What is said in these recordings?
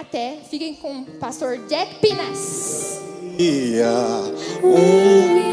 até. Fiquem com o pastor Jack Pinas. Ia Um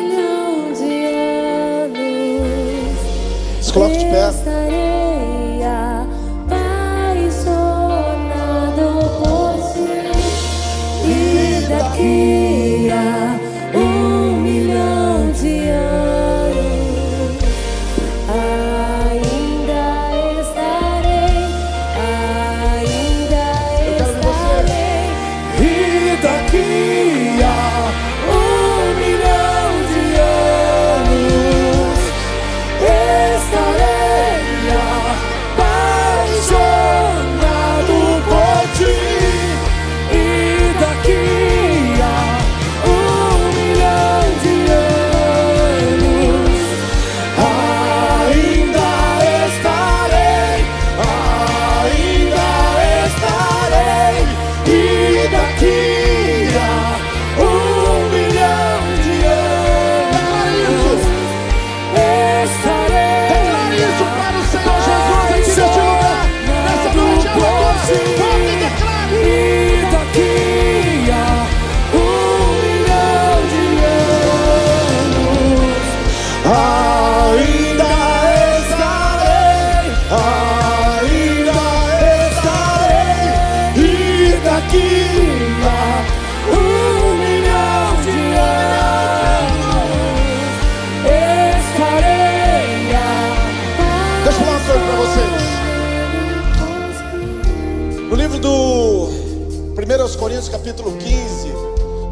1 Coríntios, capítulo 15,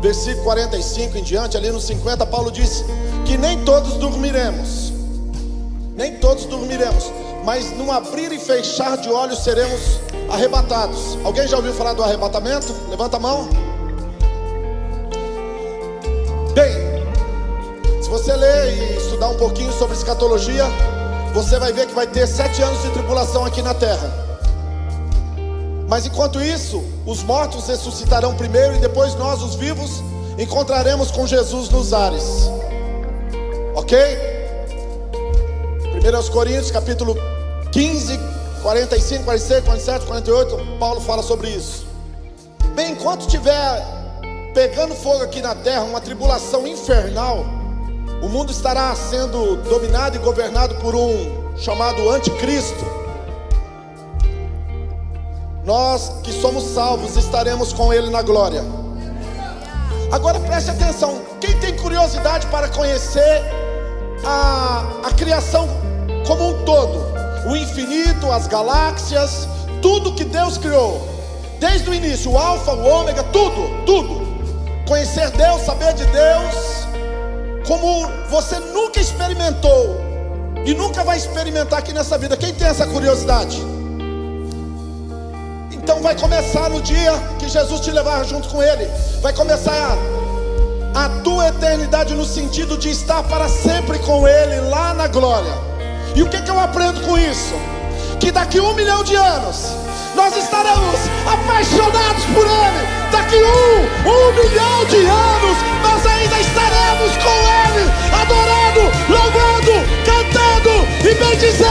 versículo 45 em diante, ali no 50, Paulo diz que nem todos dormiremos. Nem todos dormiremos, mas num abrir e fechar de olhos seremos arrebatados. Alguém já ouviu falar do arrebatamento? Levanta a mão. Bem, se você ler e estudar um pouquinho sobre escatologia, você vai ver que vai ter sete anos de tribulação aqui na terra. Mas enquanto isso, os mortos ressuscitarão primeiro e depois nós, os vivos, encontraremos com Jesus nos ares. Ok? 1 Coríntios, capítulo 15, 45, 46, 47, 48, Paulo fala sobre isso. Bem, enquanto estiver pegando fogo aqui na terra, uma tribulação infernal, o mundo estará sendo dominado e governado por um chamado anticristo. Nós que somos salvos estaremos com ele na glória. Agora preste atenção: quem tem curiosidade para conhecer a, a criação como um todo, o infinito, as galáxias, tudo que Deus criou, desde o início, o Alfa, o Ômega, tudo, tudo. Conhecer Deus, saber de Deus, como você nunca experimentou e nunca vai experimentar aqui nessa vida. Quem tem essa curiosidade? Então vai começar no dia que Jesus te levar junto com Ele. Vai começar a, tua eternidade no sentido de estar para sempre com Ele lá na glória. E o que, que eu aprendo com isso? Que daqui um milhão de anos nós estaremos apaixonados por Ele. Daqui um, um milhão de anos nós ainda estaremos com Ele, adorando, louvando, cantando e bendizendo.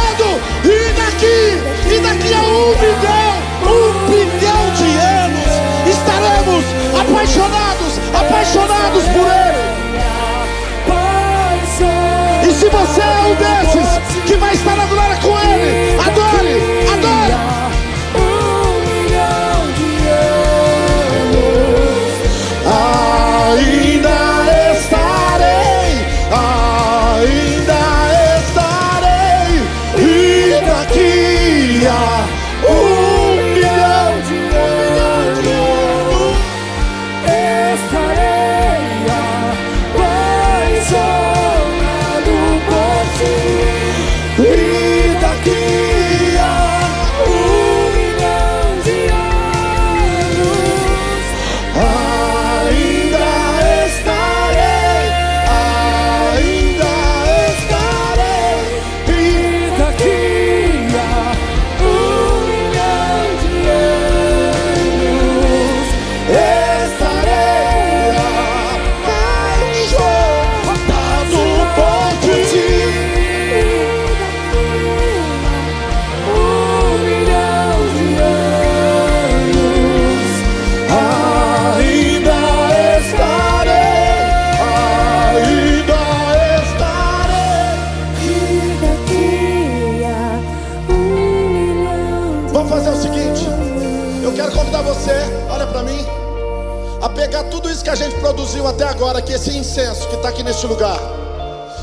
Tudo isso que a gente produziu até agora, que esse incenso que está aqui neste lugar,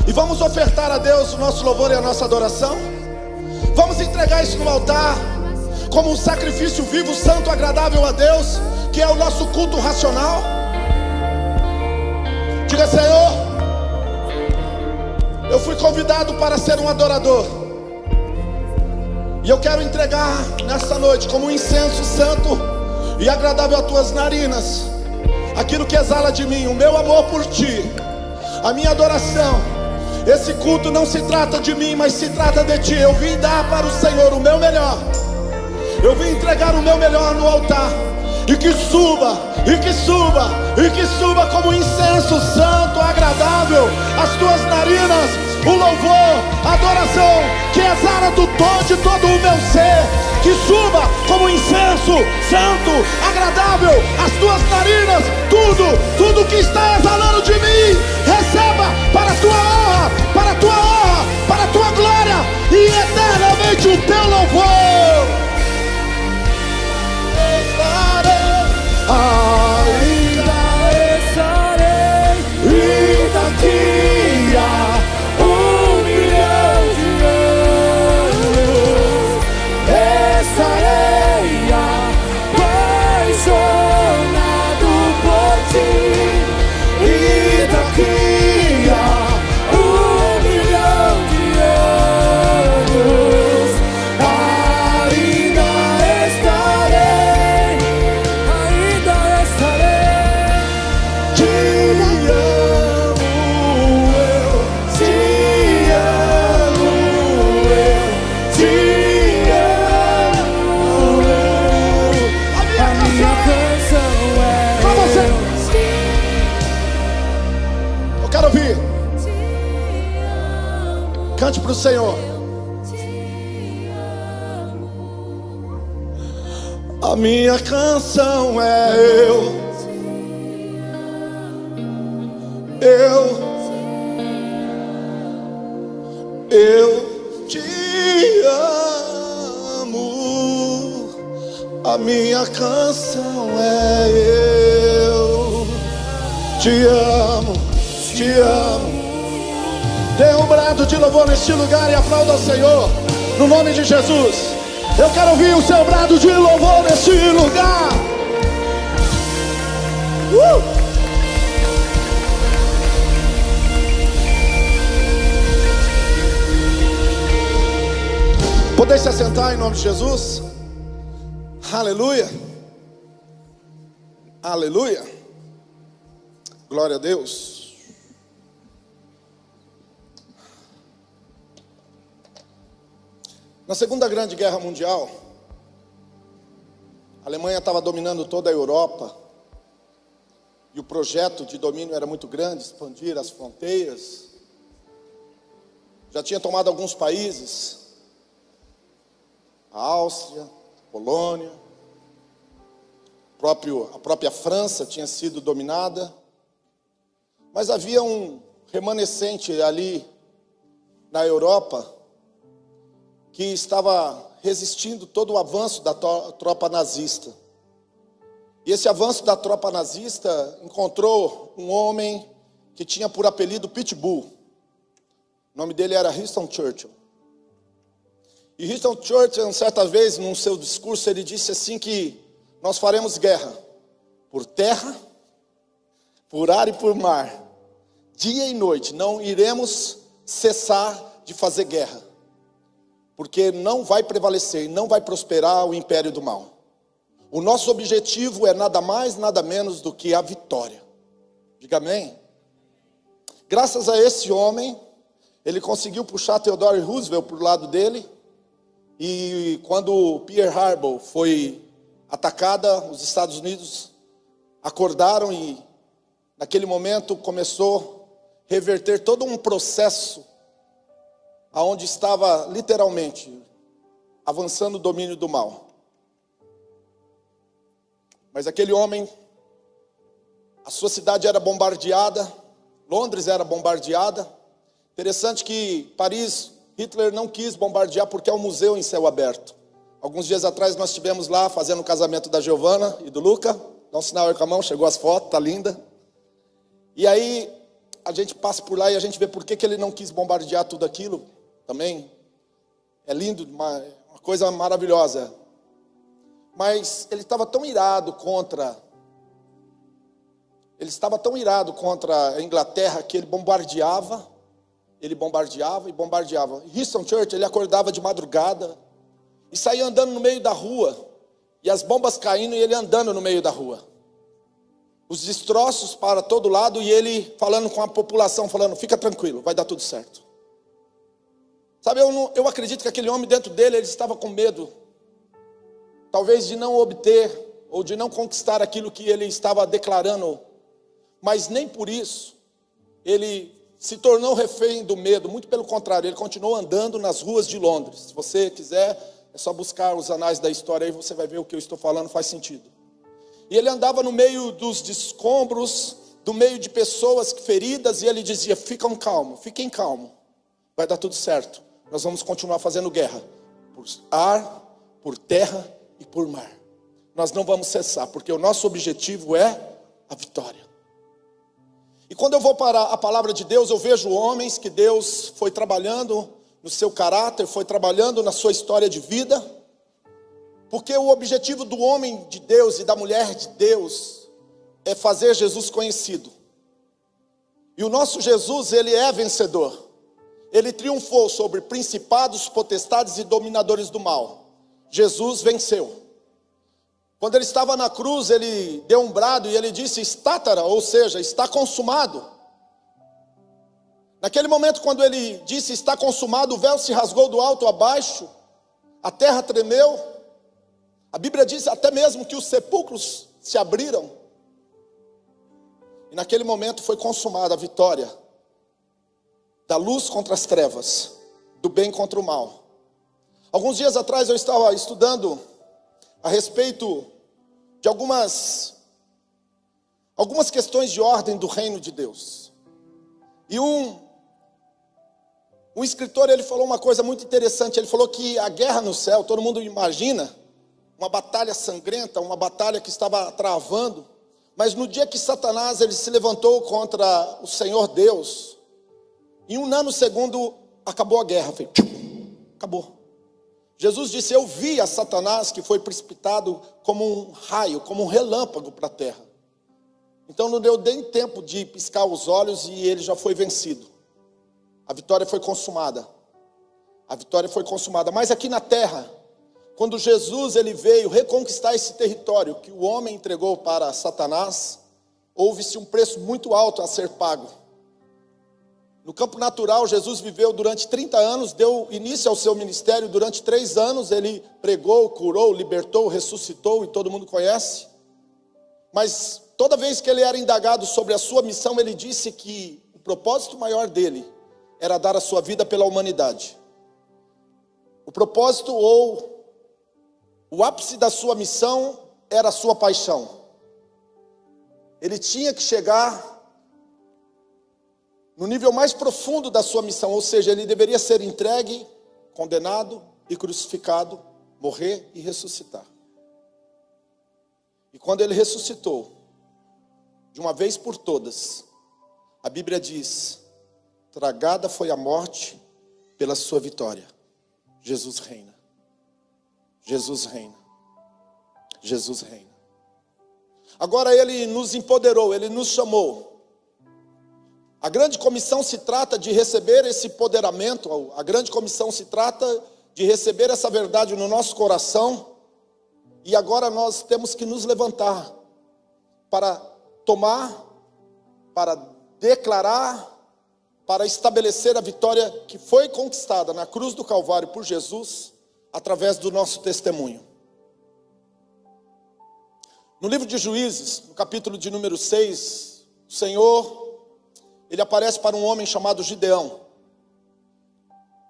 e vamos ofertar a Deus o nosso louvor e a nossa adoração. Vamos entregar isso no altar, como um sacrifício vivo, santo, agradável a Deus, que é o nosso culto racional. Diga, Senhor, eu fui convidado para ser um adorador. E eu quero entregar nesta noite como um incenso santo e agradável a tuas narinas, aquilo que exala de mim, o meu amor por ti, a minha adoração. Esse culto não se trata de mim, mas se trata de ti. Eu vim dar para o Senhor o meu melhor. Eu vim entregar o meu melhor no altar. E que suba, e que suba, e que suba como incenso santo, agradável, as tuas narinas, o louvor, a adoração que exala do todo de todo o meu ser, que suba como incenso santo, agradável, as tuas narinas, tudo, tudo que está exalando de mim, receba para a tua honra, para a tua honra, para a tua glória e eternamente o teu louvor. Ainda minha canção é eu. Eu. Eu te amo. A minha canção é eu. Te amo, te amo. Dê um brado de louvor neste lugar e aplauda ao Senhor. No nome de Jesus. Eu quero ouvir o seu brado de louvor neste lugar. Uh! Poder se assentar em nome de Jesus. Aleluia. Aleluia. Glória a Deus. Na Segunda Grande Guerra Mundial, a Alemanha estava dominando toda a Europa. E o projeto de domínio era muito grande, expandir as fronteiras. Já tinha tomado alguns países, a Áustria, a Polônia, próprio, a própria França tinha sido dominada, mas havia um remanescente ali na Europa que estava resistindo todo o avanço da tropa nazista. E esse avanço da tropa nazista encontrou um homem que tinha por apelido Pitbull. O nome dele era Winston Churchill. E Winston Churchill, certa vez, num seu discurso, ele disse assim que nós faremos guerra por terra, por ar e por mar. Dia e noite, não iremos cessar de fazer guerra. Porque não vai prevalecer, não vai prosperar o império do mal. O nosso objetivo é nada mais, nada menos do que a vitória. Diga amém. Graças a esse homem, ele conseguiu puxar Theodore Roosevelt para o lado dele. E quando Pearl Harbor foi atacada, os Estados Unidos acordaram e naquele momento começou a reverter todo um processo aonde estava literalmente avançando o domínio do mal. Mas aquele homem, a sua cidade era bombardeada, Londres era bombardeada. Interessante que Paris, Hitler não quis bombardear porque é um museu em céu aberto. Alguns dias atrás nós estivemos lá fazendo o casamento da Giovana e do Luca. Dá um sinal aí com a mão, chegou as fotos, tá linda. E aí a gente passa por lá e a gente vê por que, que ele não quis bombardear tudo aquilo também. É lindo, uma, uma coisa maravilhosa. Mas ele estava tão irado contra. Ele estava tão irado contra a Inglaterra que ele bombardeava, ele bombardeava e bombardeava. Houston Church, ele acordava de madrugada e saía andando no meio da rua, e as bombas caindo e ele andando no meio da rua os destroços para todo lado e ele falando com a população, falando: fica tranquilo, vai dar tudo certo. Sabe, eu, não, eu acredito que aquele homem dentro dele, ele estava com medo, talvez de não obter ou de não conquistar aquilo que ele estava declarando, mas nem por isso ele se tornou refém do medo, muito pelo contrário, ele continuou andando nas ruas de Londres. Se você quiser, é só buscar os anais da história aí, você vai ver o que eu estou falando faz sentido. E ele andava no meio dos escombros, do meio de pessoas feridas, e ele dizia: Fiquem calmos, fiquem calmos, vai dar tudo certo. Nós vamos continuar fazendo guerra por ar, por terra e por mar. Nós não vamos cessar, porque o nosso objetivo é a vitória. E quando eu vou para a palavra de Deus, eu vejo homens que Deus foi trabalhando no seu caráter, foi trabalhando na sua história de vida porque o objetivo do homem de Deus e da mulher de Deus é fazer Jesus conhecido. E o nosso Jesus, ele é vencedor. Ele triunfou sobre principados, potestades e dominadores do mal. Jesus venceu. Quando ele estava na cruz, ele deu um brado e ele disse: Estátara, ou seja, está consumado. Naquele momento, quando ele disse está consumado, o véu se rasgou do alto a baixo, a terra tremeu, a Bíblia diz até mesmo que os sepulcros se abriram. E naquele momento foi consumada a vitória da luz contra as trevas, do bem contra o mal. Alguns dias atrás eu estava estudando a respeito de algumas algumas questões de ordem do reino de Deus. E um um escritor ele falou uma coisa muito interessante, ele falou que a guerra no céu, todo mundo imagina uma batalha sangrenta, uma batalha que estava travando. Mas no dia que Satanás ele se levantou contra o Senhor Deus, em um nanosegundo acabou a guerra, foi, acabou. Jesus disse: Eu vi a Satanás que foi precipitado como um raio, como um relâmpago para a terra. Então não deu nem tempo de piscar os olhos e ele já foi vencido. A vitória foi consumada. A vitória foi consumada. Mas aqui na terra, quando Jesus ele veio reconquistar esse território que o homem entregou para Satanás, houve-se um preço muito alto a ser pago. No campo natural, Jesus viveu durante 30 anos, deu início ao seu ministério. Durante três anos, ele pregou, curou, libertou, ressuscitou, e todo mundo conhece. Mas toda vez que ele era indagado sobre a sua missão, ele disse que o propósito maior dele era dar a sua vida pela humanidade. O propósito ou o ápice da sua missão era a sua paixão. Ele tinha que chegar no nível mais profundo da sua missão, ou seja, ele deveria ser entregue, condenado e crucificado, morrer e ressuscitar. E quando ele ressuscitou, de uma vez por todas, a Bíblia diz: tragada foi a morte pela sua vitória. Jesus reina. Jesus reina. Jesus reina. Agora ele nos empoderou, ele nos chamou. A grande comissão se trata de receber esse empoderamento, a grande comissão se trata de receber essa verdade no nosso coração. E agora nós temos que nos levantar para tomar, para declarar, para estabelecer a vitória que foi conquistada na cruz do Calvário por Jesus através do nosso testemunho. No livro de Juízes, no capítulo de número 6, o Senhor, ele aparece para um homem chamado Gideão.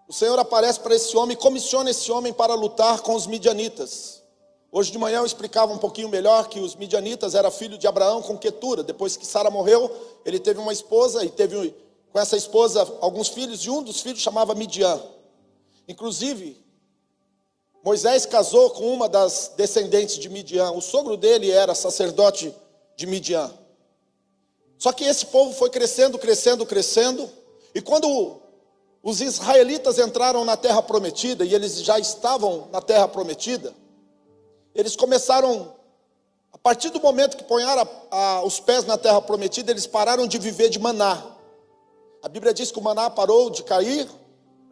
O Senhor aparece para esse homem e comissiona esse homem para lutar com os midianitas. Hoje de manhã eu explicava um pouquinho melhor que os midianitas era filho de Abraão com Quetura. Depois que Sara morreu, ele teve uma esposa e teve com essa esposa alguns filhos, e um dos filhos chamava Midian. Inclusive, Moisés casou com uma das descendentes de Midian. O sogro dele era sacerdote de Midian. Só que esse povo foi crescendo, crescendo, crescendo. E quando os israelitas entraram na terra prometida, e eles já estavam na terra prometida, eles começaram, a partir do momento que ponharam a, a, os pés na terra prometida, eles pararam de viver de maná. A Bíblia diz que o maná parou de cair,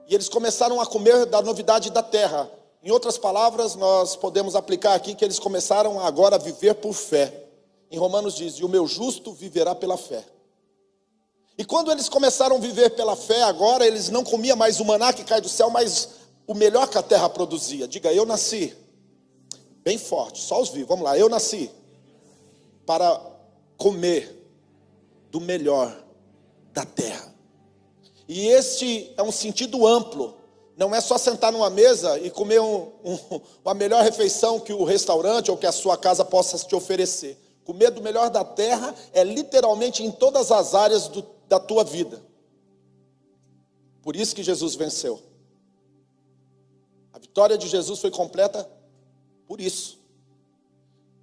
e eles começaram a comer da novidade da terra. Em outras palavras, nós podemos aplicar aqui que eles começaram agora a viver por fé. Em Romanos diz: E o meu justo viverá pela fé. E quando eles começaram a viver pela fé, agora eles não comiam mais o maná que cai do céu, mas o melhor que a terra produzia. Diga, eu nasci. Bem forte, só os vivos. Vamos lá, eu nasci para comer do melhor da terra. E este é um sentido amplo não é só sentar numa mesa e comer um, um, a melhor refeição que o restaurante ou que a sua casa possa te oferecer. Comer do melhor da terra é literalmente em todas as áreas do, da tua vida. Por isso que Jesus venceu. A vitória de Jesus foi completa por isso.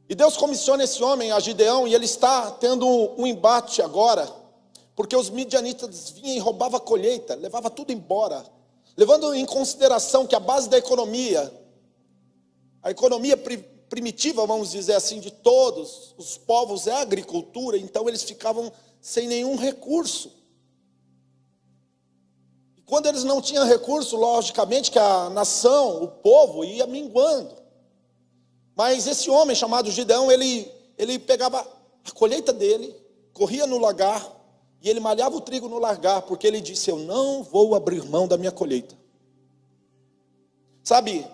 E Deus comissiona esse homem, a Gideão, e ele está tendo um embate agora, porque os midianitas vinham e roubavam a colheita, levava tudo embora levando em consideração que a base da economia, a economia primitiva, vamos dizer assim, de todos os povos é a agricultura, então eles ficavam sem nenhum recurso. E quando eles não tinham recurso, logicamente que a nação, o povo ia minguando. Mas esse homem chamado Gideão, ele, ele pegava a colheita dele, corria no lagar, e ele malhava o trigo no largar, porque ele disse: Eu não vou abrir mão da minha colheita. Sabe,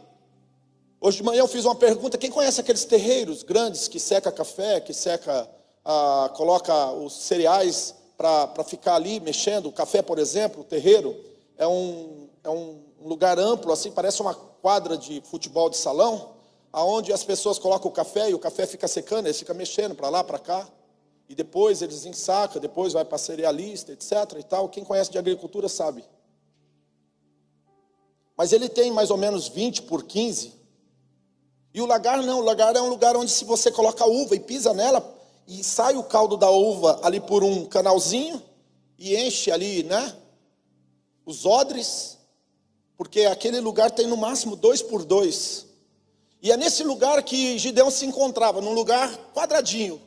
hoje de manhã eu fiz uma pergunta: quem conhece aqueles terreiros grandes que seca café, que seca, ah, coloca os cereais para ficar ali mexendo? O café, por exemplo, o terreiro, é um, é um lugar amplo, assim, parece uma quadra de futebol de salão, aonde as pessoas colocam o café e o café fica secando, eles ficam mexendo para lá, para cá e depois eles ensacam, depois vai para cerealista, etc. e tal. Quem conhece de agricultura sabe. Mas ele tem mais ou menos 20 por 15. E o lagar não, o lagar é um lugar onde se você coloca a uva e pisa nela, e sai o caldo da uva ali por um canalzinho, e enche ali, né? Os odres, porque aquele lugar tem no máximo dois por dois. E é nesse lugar que Gideão se encontrava, num lugar quadradinho,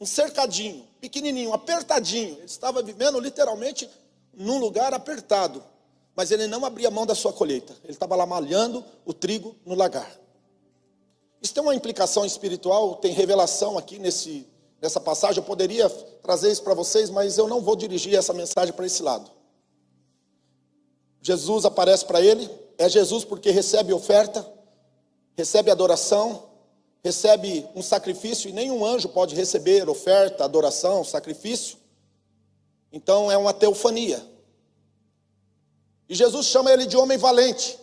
um cercadinho, pequenininho, apertadinho. Ele estava vivendo literalmente num lugar apertado, mas ele não abria mão da sua colheita. Ele estava lá malhando o trigo no lagar. Isso tem uma implicação espiritual, tem revelação aqui nesse, nessa passagem. Eu poderia trazer isso para vocês, mas eu não vou dirigir essa mensagem para esse lado. Jesus aparece para ele, é Jesus porque recebe oferta, recebe adoração, recebe um sacrifício e nenhum anjo pode receber oferta, adoração, sacrifício. Então é uma teofania. E Jesus chama ele de homem valente.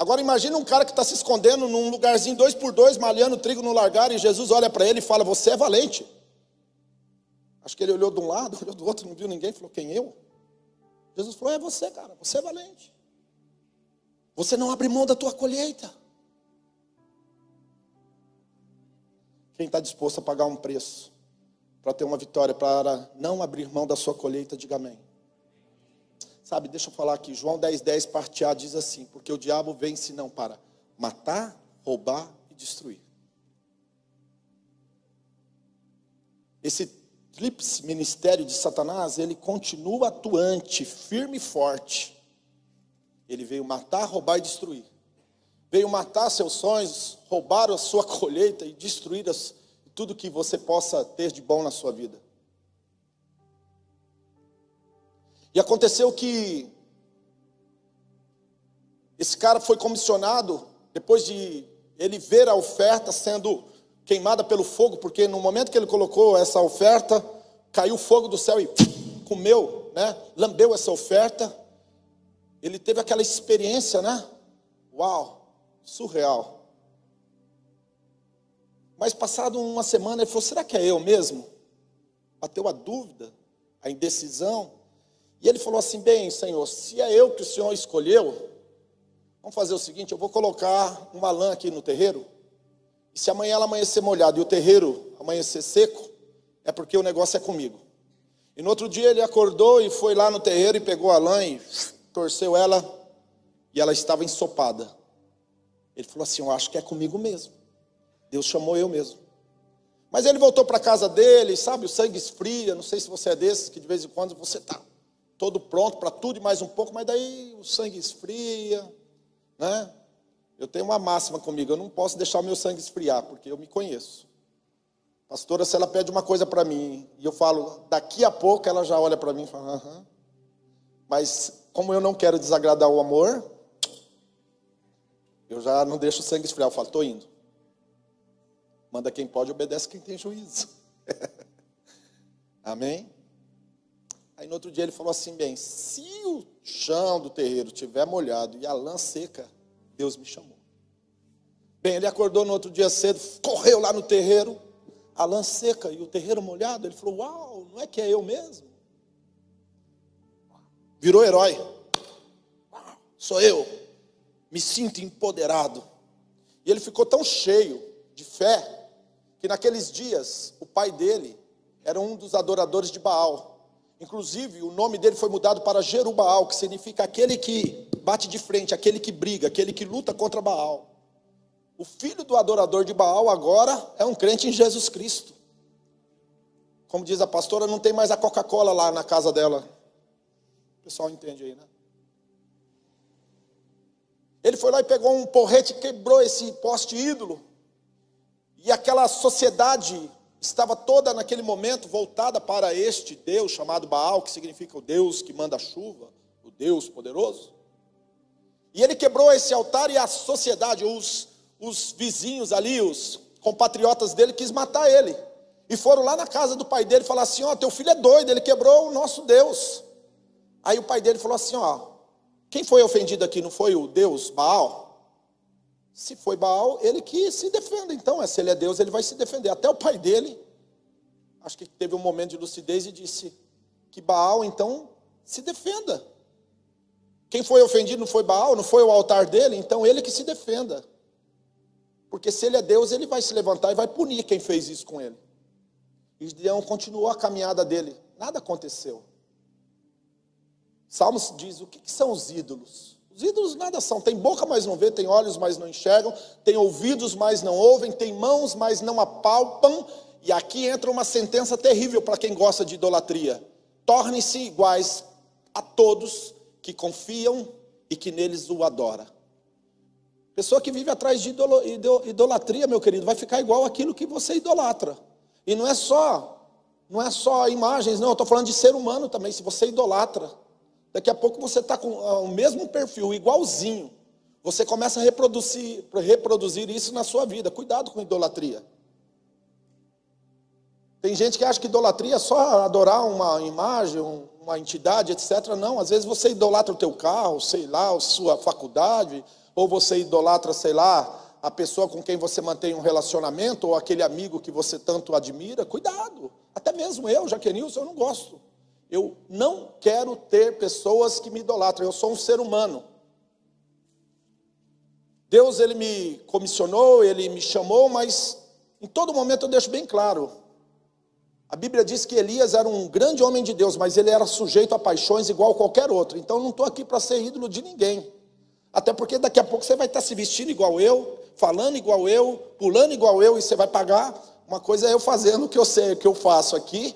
Agora imagine um cara que está se escondendo num lugarzinho dois por dois, malhando trigo no largar, e Jesus olha para ele e fala: Você é valente. Acho que ele olhou de um lado, olhou do outro, não viu ninguém, falou: Quem eu? Jesus falou: É você, cara, você é valente. Você não abre mão da tua colheita. Quem está disposto a pagar um preço para ter uma vitória, para não abrir mão da sua colheita, diga amém. Sabe, deixa eu falar aqui, João 10, 10, parte A diz assim: Porque o diabo vem senão para matar, roubar e destruir. Esse tríplice ministério de Satanás, ele continua atuante, firme e forte. Ele veio matar, roubar e destruir veio matar seus sonhos, roubar a sua colheita e destruir as, tudo que você possa ter de bom na sua vida. E aconteceu que esse cara foi comissionado depois de ele ver a oferta sendo queimada pelo fogo, porque no momento que ele colocou essa oferta, caiu fogo do céu e comeu, né? Lambeu essa oferta. Ele teve aquela experiência, né? Uau! surreal. Mas passado uma semana ele falou: será que é eu mesmo? Bateu a dúvida, a indecisão. E ele falou assim: bem, Senhor, se é eu que o Senhor escolheu, Vamos fazer o seguinte: eu vou colocar uma lã aqui no terreiro. E se amanhã ela amanhecer molhada e o terreiro amanhecer seco, é porque o negócio é comigo. E no outro dia ele acordou e foi lá no terreiro e pegou a lã e torceu ela e ela estava ensopada. Ele falou assim: Eu acho que é comigo mesmo. Deus chamou eu mesmo. Mas ele voltou para a casa dele, sabe, o sangue esfria. Não sei se você é desses que de vez em quando você está todo pronto para tudo e mais um pouco, mas daí o sangue esfria, né? Eu tenho uma máxima comigo, eu não posso deixar o meu sangue esfriar, porque eu me conheço. Pastora, se ela pede uma coisa para mim e eu falo, daqui a pouco ela já olha para mim e fala, aham. Mas como eu não quero desagradar o amor, eu já não deixo o sangue esfriar, eu falo, estou indo. Manda quem pode, obedece quem tem juízo. Amém? Aí no outro dia ele falou assim: bem, se o chão do terreiro tiver molhado e a lã seca, Deus me chamou. Bem, ele acordou no outro dia cedo, correu lá no terreiro, a lã seca e o terreiro molhado. Ele falou: Uau, não é que é eu mesmo? Virou herói. Sou eu. Me sinto empoderado. E ele ficou tão cheio de fé que naqueles dias o pai dele era um dos adoradores de Baal. Inclusive, o nome dele foi mudado para Jerubaal, que significa aquele que bate de frente, aquele que briga, aquele que luta contra Baal. O filho do adorador de Baal agora é um crente em Jesus Cristo. Como diz a pastora, não tem mais a Coca-Cola lá na casa dela. O pessoal entende aí, né? Ele foi lá e pegou um porrete, quebrou esse poste ídolo. E aquela sociedade estava toda naquele momento voltada para este Deus chamado Baal, que significa o Deus que manda chuva, o Deus poderoso. E ele quebrou esse altar e a sociedade, os, os vizinhos ali, os compatriotas dele, quis matar ele. E foram lá na casa do pai dele falaram assim: Ó, oh, teu filho é doido, ele quebrou o nosso Deus. Aí o pai dele falou assim: Ó, quem foi ofendido aqui não foi o Deus Baal? Se foi Baal, ele que se defenda. Então, se ele é Deus, ele vai se defender. Até o pai dele, acho que teve um momento de lucidez e disse que Baal, então, se defenda. Quem foi ofendido não foi Baal, não foi o altar dele, então ele que se defenda. Porque se ele é Deus, ele vai se levantar e vai punir quem fez isso com ele. E Gideão continuou a caminhada dele. Nada aconteceu. Salmos diz: o que, que são os ídolos? Os ídolos nada são. Tem boca, mas não vê, tem olhos, mas não enxergam, tem ouvidos, mas não ouvem, tem mãos, mas não apalpam. E aqui entra uma sentença terrível para quem gosta de idolatria: tornem-se iguais a todos que confiam e que neles o adora. Pessoa que vive atrás de idolatria, meu querido, vai ficar igual aquilo que você idolatra. E não é só, não é só imagens, não, eu estou falando de ser humano também. Se você idolatra, Daqui a pouco você está com ah, o mesmo perfil, igualzinho. Você começa a reproduzir, reproduzir isso na sua vida. Cuidado com idolatria. Tem gente que acha que idolatria é só adorar uma imagem, uma entidade, etc. Não, às vezes você idolatra o teu carro, sei lá, a sua faculdade, ou você idolatra, sei lá, a pessoa com quem você mantém um relacionamento, ou aquele amigo que você tanto admira. Cuidado. Até mesmo eu, Jaquenilson, eu não gosto. Eu não quero ter pessoas que me idolatram, eu sou um ser humano. Deus, ele me comissionou, ele me chamou, mas em todo momento eu deixo bem claro. A Bíblia diz que Elias era um grande homem de Deus, mas ele era sujeito a paixões igual a qualquer outro. Então eu não estou aqui para ser ídolo de ninguém. Até porque daqui a pouco você vai estar se vestindo igual eu, falando igual eu, pulando igual eu, e você vai pagar. Uma coisa é eu fazendo o que eu sei, o que eu faço aqui,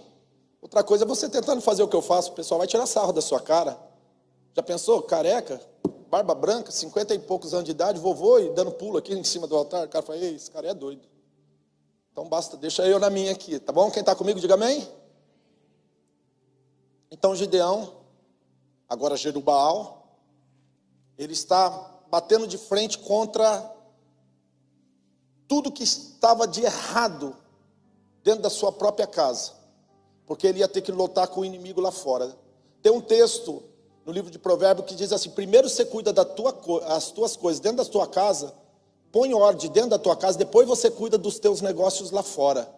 Outra coisa é você tentando fazer o que eu faço, o pessoal vai tirar sarro da sua cara. Já pensou? Careca, barba branca, cinquenta e poucos anos de idade, vovô e dando pulo aqui em cima do altar. O cara fala, ei, esse cara é doido. Então basta, deixa eu na minha aqui, tá bom? Quem está comigo, diga amém. Então Gideão, agora Jerubaal, ele está batendo de frente contra tudo que estava de errado dentro da sua própria casa porque ele ia ter que lutar com o inimigo lá fora. Tem um texto no livro de Provérbios que diz assim: primeiro você cuida das tua, tuas coisas dentro da tua casa, põe ordem dentro da tua casa, depois você cuida dos teus negócios lá fora.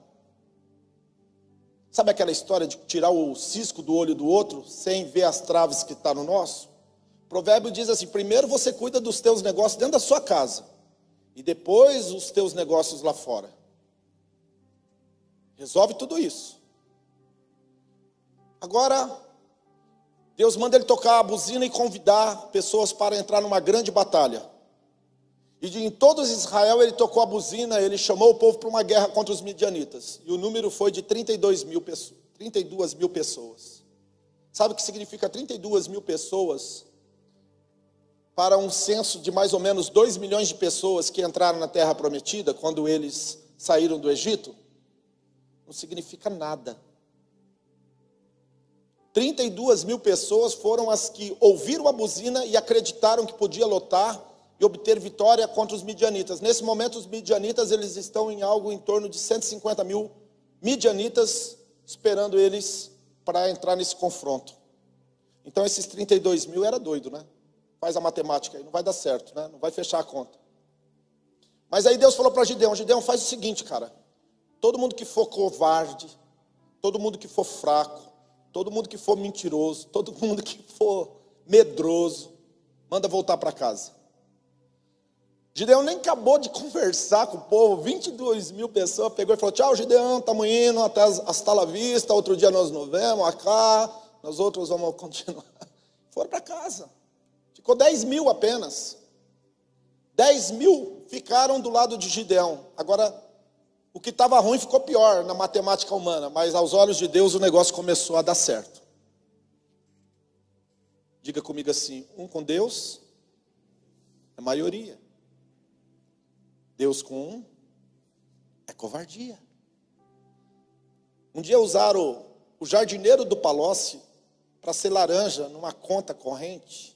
Sabe aquela história de tirar o cisco do olho do outro sem ver as traves que está no nosso? O provérbio diz assim: primeiro você cuida dos teus negócios dentro da sua casa, e depois os teus negócios lá fora. Resolve tudo isso. Agora, Deus manda ele tocar a buzina e convidar pessoas para entrar numa grande batalha. E em todo Israel ele tocou a buzina, ele chamou o povo para uma guerra contra os midianitas. E o número foi de 32 mil, 32 mil pessoas. Sabe o que significa 32 mil pessoas? Para um censo de mais ou menos 2 milhões de pessoas que entraram na terra prometida quando eles saíram do Egito? Não significa nada. 32 mil pessoas foram as que ouviram a buzina e acreditaram que podia lotar e obter vitória contra os midianitas. Nesse momento, os midianitas eles estão em algo em torno de 150 mil midianitas esperando eles para entrar nesse confronto. Então, esses 32 mil era doido, né? Faz a matemática aí, não vai dar certo, né? Não vai fechar a conta. Mas aí Deus falou para Gideão: Gideão, faz o seguinte, cara. Todo mundo que for covarde, todo mundo que for fraco, Todo mundo que for mentiroso, todo mundo que for medroso, manda voltar para casa. Gideão nem acabou de conversar com o povo, 22 mil pessoas, pegou e falou: Tchau, Gideão, estamos indo até hasta la vista. Outro dia nós nos vemos acá, nós outros vamos continuar. Foram para casa. Ficou 10 mil apenas. 10 mil ficaram do lado de Gideão. Agora, o que estava ruim ficou pior na matemática humana, mas aos olhos de Deus o negócio começou a dar certo. Diga comigo assim: um com Deus é maioria. Deus com um é covardia. Um dia usaram o jardineiro do Palocci para ser laranja numa conta corrente.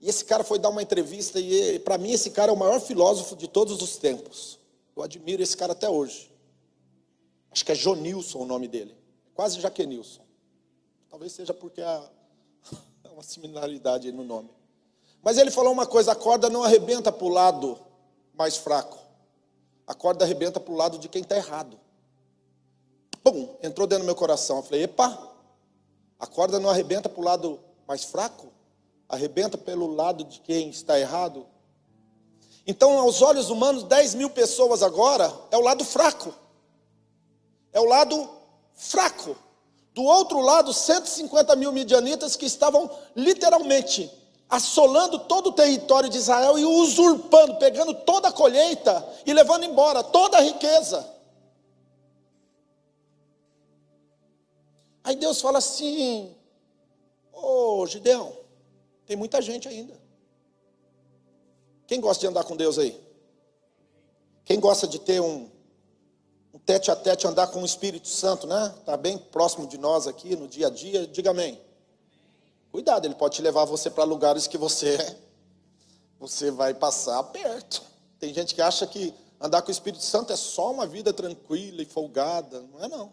E esse cara foi dar uma entrevista, e para mim esse cara é o maior filósofo de todos os tempos. Eu admiro esse cara até hoje. Acho que é Jonilson o nome dele. Quase Jaquenilson. Talvez seja porque há uma similaridade no nome. Mas ele falou uma coisa: a corda não arrebenta para o lado mais fraco. A corda arrebenta para o lado de quem está errado. Pum, entrou dentro do meu coração. Eu falei: epa, a corda não arrebenta para o lado mais fraco? Arrebenta pelo lado de quem está errado. Então, aos olhos humanos, 10 mil pessoas agora é o lado fraco. É o lado fraco. Do outro lado, 150 mil midianitas que estavam literalmente assolando todo o território de Israel e usurpando, pegando toda a colheita e levando embora toda a riqueza. Aí Deus fala assim: Ô oh, Gideão, tem muita gente ainda. Quem gosta de andar com Deus aí? Quem gosta de ter um, um tete a tete, andar com o Espírito Santo, né? Está bem próximo de nós aqui no dia a dia, diga amém. Cuidado, ele pode te levar você para lugares que você você vai passar perto. Tem gente que acha que andar com o Espírito Santo é só uma vida tranquila e folgada, não é não.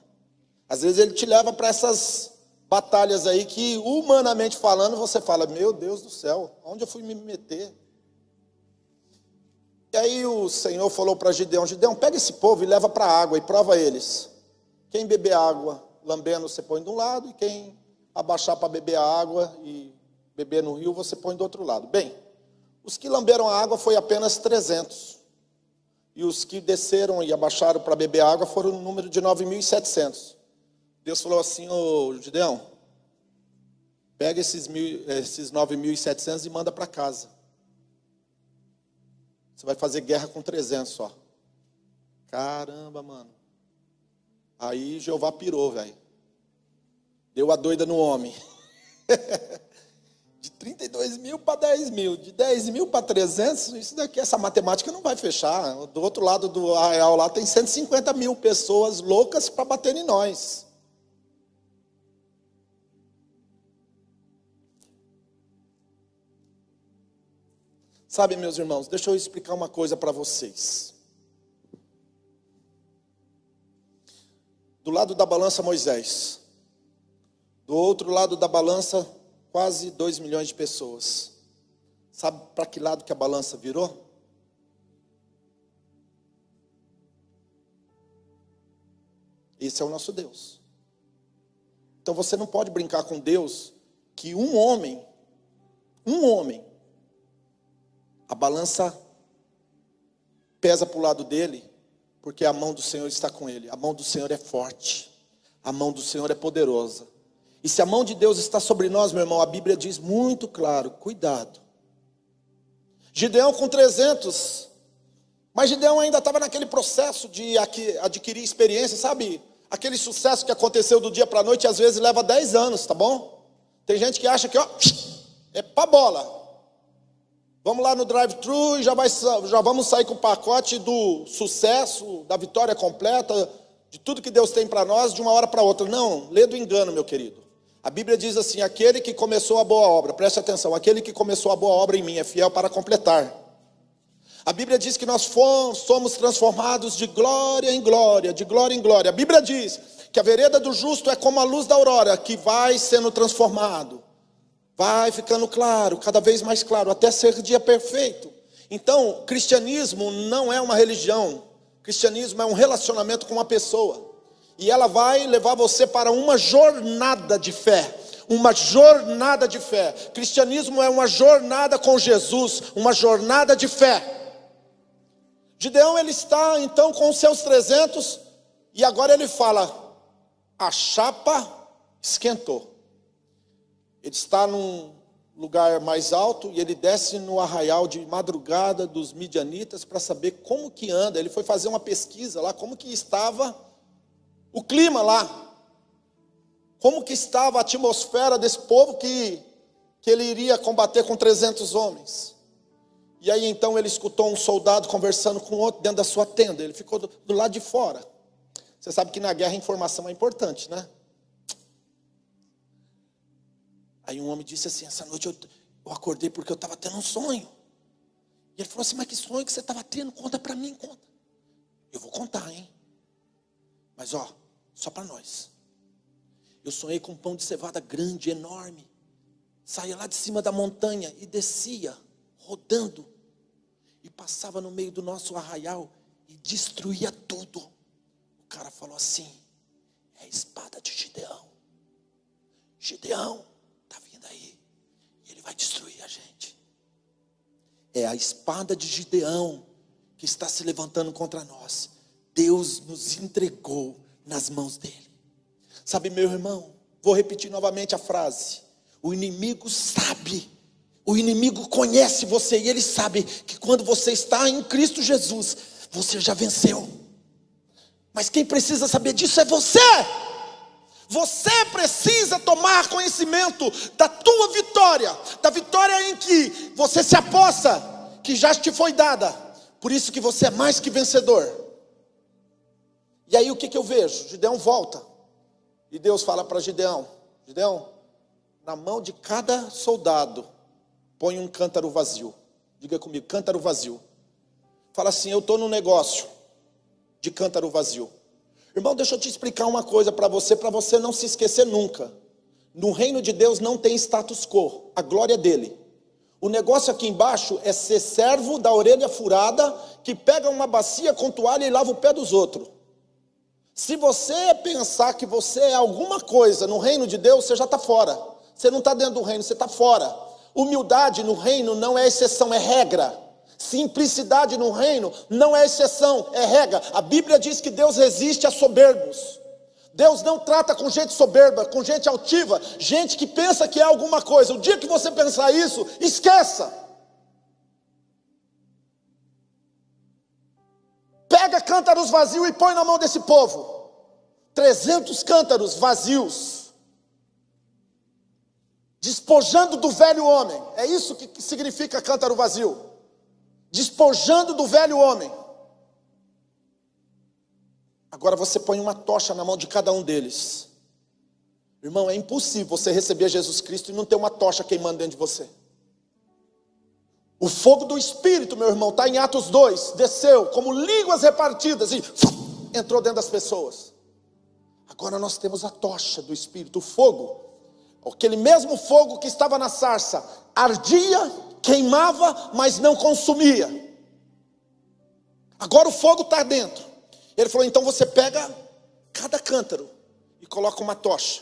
Às vezes ele te leva para essas batalhas aí que, humanamente falando, você fala: Meu Deus do céu, onde eu fui me meter? E aí o Senhor falou para Gideão: Gideão, pega esse povo e leva para a água e prova eles. Quem beber água lambendo, você põe de um lado, e quem abaixar para beber a água e beber no rio, você põe do outro lado. Bem, os que lamberam a água foi apenas 300. E os que desceram e abaixaram para beber água foram no número de 9.700. Deus falou assim, ô Gideão, pega esses, esses 9.700 e manda para casa. Você vai fazer guerra com 300 só. Caramba, mano. Aí Jeová pirou, velho. Deu a doida no homem. de 32 mil para 10 mil. De 10 mil para 300, isso daqui, essa matemática não vai fechar. Do outro lado do arreal lá tem 150 mil pessoas loucas para bater em nós. Sabe, meus irmãos, deixa eu explicar uma coisa para vocês. Do lado da balança, Moisés. Do outro lado da balança, quase 2 milhões de pessoas. Sabe para que lado que a balança virou? Esse é o nosso Deus. Então você não pode brincar com Deus que um homem, um homem, a balança pesa para o lado dele, porque a mão do Senhor está com ele. A mão do Senhor é forte, a mão do Senhor é poderosa. E se a mão de Deus está sobre nós, meu irmão, a Bíblia diz muito claro: cuidado. Gideão com 300, mas Gideão ainda estava naquele processo de adquirir experiência, sabe? Aquele sucesso que aconteceu do dia para a noite, às vezes leva 10 anos, tá bom? Tem gente que acha que, ó, é para bola. Vamos lá no drive-thru e já, vai, já vamos sair com o pacote do sucesso, da vitória completa, de tudo que Deus tem para nós de uma hora para outra. Não, lê do engano, meu querido. A Bíblia diz assim: aquele que começou a boa obra, preste atenção, aquele que começou a boa obra em mim é fiel para completar. A Bíblia diz que nós fomos, somos transformados de glória em glória, de glória em glória. A Bíblia diz que a vereda do justo é como a luz da aurora, que vai sendo transformado. Vai ficando claro, cada vez mais claro, até ser dia perfeito. Então, cristianismo não é uma religião, cristianismo é um relacionamento com uma pessoa. E ela vai levar você para uma jornada de fé. Uma jornada de fé. Cristianismo é uma jornada com Jesus, uma jornada de fé. Gideão ele está então com os seus 300 e agora ele fala: a chapa esquentou. Ele está num lugar mais alto e ele desce no arraial de madrugada dos midianitas para saber como que anda. Ele foi fazer uma pesquisa lá, como que estava o clima lá. Como que estava a atmosfera desse povo que, que ele iria combater com 300 homens. E aí então ele escutou um soldado conversando com outro dentro da sua tenda. Ele ficou do, do lado de fora. Você sabe que na guerra a informação é importante, né? Aí um homem disse assim: Essa noite eu, eu acordei porque eu estava tendo um sonho. E ele falou assim: Mas que sonho que você estava tendo? Conta para mim, conta. Eu vou contar, hein? Mas ó, só para nós. Eu sonhei com um pão de cevada grande, enorme. Saía lá de cima da montanha e descia, rodando. E passava no meio do nosso arraial e destruía tudo. O cara falou assim: É a espada de Gideão. Gideão vai destruir a gente. É a espada de Gideão que está se levantando contra nós. Deus nos entregou nas mãos dele. Sabe, meu irmão, vou repetir novamente a frase. O inimigo sabe, o inimigo conhece você e ele sabe que quando você está em Cristo Jesus, você já venceu. Mas quem precisa saber disso é você. Você precisa tomar conhecimento da tua vitória, da vitória em que você se aposta, que já te foi dada. Por isso que você é mais que vencedor. E aí o que, que eu vejo? Gideão volta. E Deus fala para Gideão: Gideão, na mão de cada soldado, põe um cântaro vazio. Diga comigo, cântaro vazio. Fala assim: eu estou no negócio de cântaro vazio. Irmão, deixa eu te explicar uma coisa para você, para você não se esquecer nunca. No reino de Deus não tem status quo, a glória é dele. O negócio aqui embaixo é ser servo da orelha furada que pega uma bacia com toalha e lava o pé dos outros. Se você pensar que você é alguma coisa no reino de Deus, você já está fora. Você não está dentro do reino, você está fora. Humildade no reino não é exceção, é regra. Simplicidade no reino não é exceção, é regra. A Bíblia diz que Deus resiste a soberbos. Deus não trata com gente soberba, com gente altiva, gente que pensa que é alguma coisa. O dia que você pensar isso, esqueça. Pega cântaros vazios e põe na mão desse povo. 300 cântaros vazios. Despojando do velho homem. É isso que significa cântaro vazio despojando do velho homem. Agora você põe uma tocha na mão de cada um deles. Irmão, é impossível você receber Jesus Cristo e não ter uma tocha queimando dentro de você. O fogo do Espírito, meu irmão, está em Atos 2, desceu como línguas repartidas e entrou dentro das pessoas. Agora nós temos a tocha do Espírito, o fogo, aquele mesmo fogo que estava na sarça, ardia queimava, mas não consumia. Agora o fogo está dentro. Ele falou: então você pega cada cântaro e coloca uma tocha.